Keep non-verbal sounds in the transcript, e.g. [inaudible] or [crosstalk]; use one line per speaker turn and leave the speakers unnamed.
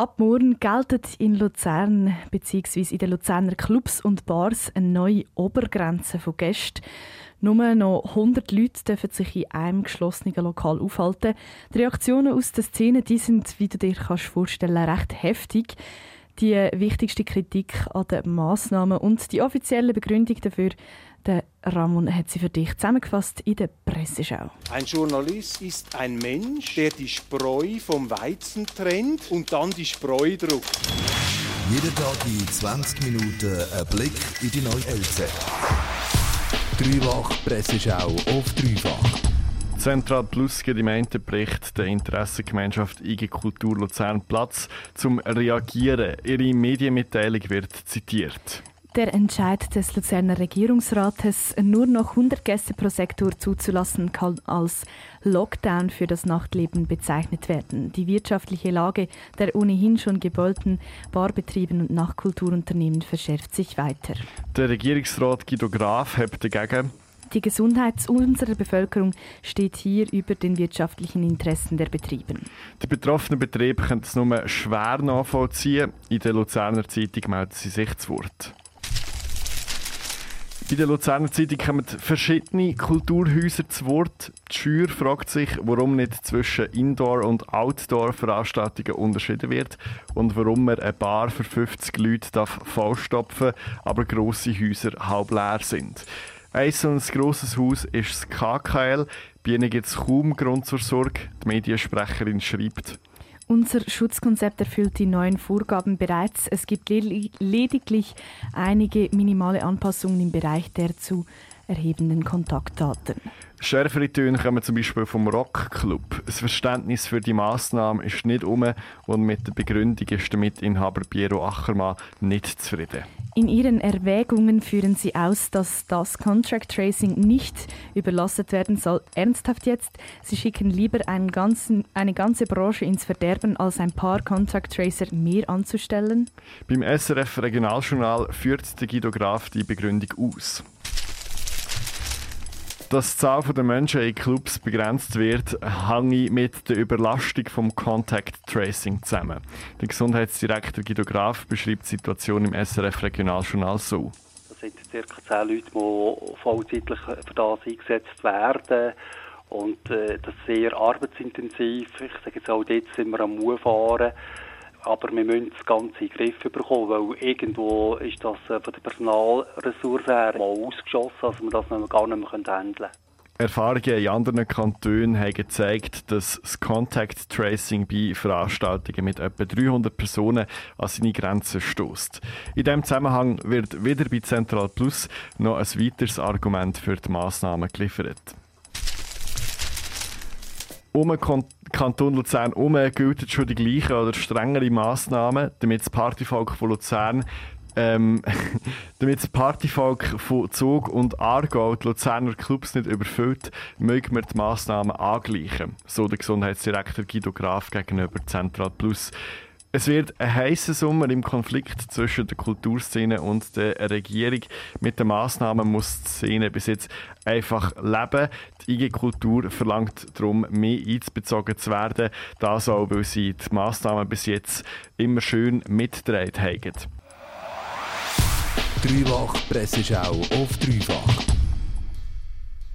Ab morgen gelten in Luzern bzw. in den Luzerner Clubs und Bars eine neue Obergrenze von Gästen. Nur noch 100 Leute dürfen sich in einem geschlossenen Lokal aufhalten. Die Reaktionen aus der Szene die sind, wie du dir kannst vorstellen recht heftig. Die wichtigste Kritik an den Massnahmen und die offizielle Begründung dafür, der Ramon hat sie für dich zusammengefasst in der Presseschau.
Ein Journalist ist ein Mensch, der die Spreu vom Weizen trennt und dann die Spreu druckt.
Jeden Tag in 20 Minuten ein Blick in die neue LZ. Dreifach Presseschau auf Dreifach.
Zentral Plus Bericht der Interessengemeinschaft IG Kultur Luzern Platz zum Reagieren. Ihre Medienmitteilung wird zitiert.
Der Entscheid des Luzerner Regierungsrates, nur noch 100 Gäste pro Sektor zuzulassen, kann als Lockdown für das Nachtleben bezeichnet werden. Die wirtschaftliche Lage der ohnehin schon gebeulten Barbetrieben und Nachtkulturunternehmen verschärft sich weiter.
Der Regierungsrat Guido Graf hebt dagegen
die Gesundheit unserer Bevölkerung steht hier über den wirtschaftlichen Interessen der Betriebe.
Die betroffenen Betriebe können es nur schwer nachvollziehen. In der Luzerner Zeitung melden sie sich zu Wort. In der Luzerner Zeitung kommen verschiedene Kulturhäuser zu Wort. Die Schür fragt sich, warum nicht zwischen Indoor- und Outdoor-Veranstaltungen unterschieden wird und warum man eine Bar für 50 Leute darf aber grosse Häuser halb leer sind. Ein grosses Haus ist das KKL. Bei ihnen gibt es kaum Grund zur Sorge. Die Mediensprecherin schreibt,
unser Schutzkonzept erfüllt die neuen Vorgaben bereits. Es gibt lediglich einige minimale Anpassungen im Bereich der zu erhebenden Kontaktdaten.
Schärfere Töne kommen zum Beispiel vom Rockclub. Das Verständnis für die Massnahmen ist nicht um und mit der Begründung ist der Mitinhaber Piero Achermann nicht zufrieden.
In ihren Erwägungen führen sie aus, dass das Contract Tracing nicht überlastet werden soll. Ernsthaft jetzt? Sie schicken lieber ganzen, eine ganze Branche ins Verderben, als ein paar Contract Tracer mehr anzustellen?
Beim SRF Regionaljournal führt der Guido Graf die Begründung aus. Dass die Zahl der Menschen in Clubs begrenzt wird, hängt mit der Überlastung vom Contact Tracing zusammen. Der Gesundheitsdirektor Guido Graf beschreibt die Situation im SRF Regionaljournal so.
Das sind ca. 10 Leute, die vollzeitlich für das eingesetzt werden. Und äh, das ist sehr arbeitsintensiv. Ich sage jetzt auch, dort sind wir am Fahren. Aber wir müssen das Ganze in den Griff bekommen, weil irgendwo ist das äh, von der Personalressource her mal ausgeschossen, dass wir das gar nicht mehr handeln können.
Erfahrungen in anderen Kantonen haben gezeigt, dass das Contact Tracing bei Veranstaltungen mit etwa 300 Personen an seine Grenzen stößt. In diesem Zusammenhang wird wieder bei Central Plus noch ein weiteres Argument für die Massnahmen geliefert. Um Kanton Luzern herum gelten schon die gleichen oder strengere Massnahmen, damit das Partyvolk von Luzern ähm, [laughs] damit das Partyvolk von Zug und Aargau die Luzerner Clubs nicht überfüllt, mögen wir die Massnahmen angleichen, so der Gesundheitsdirektor Guido Graf gegenüber Central Plus. Es wird ein heißer Sommer im Konflikt zwischen der Kulturszene und der Regierung. Mit den Massnahmen muss die Szene bis jetzt einfach leben. Die IG Kultur verlangt darum, mehr einzubezogen zu werden. Das auch, weil sie die Massnahmen bis jetzt immer schön mitgetragen haben.
Dreifach Presseschau auf Dreifach.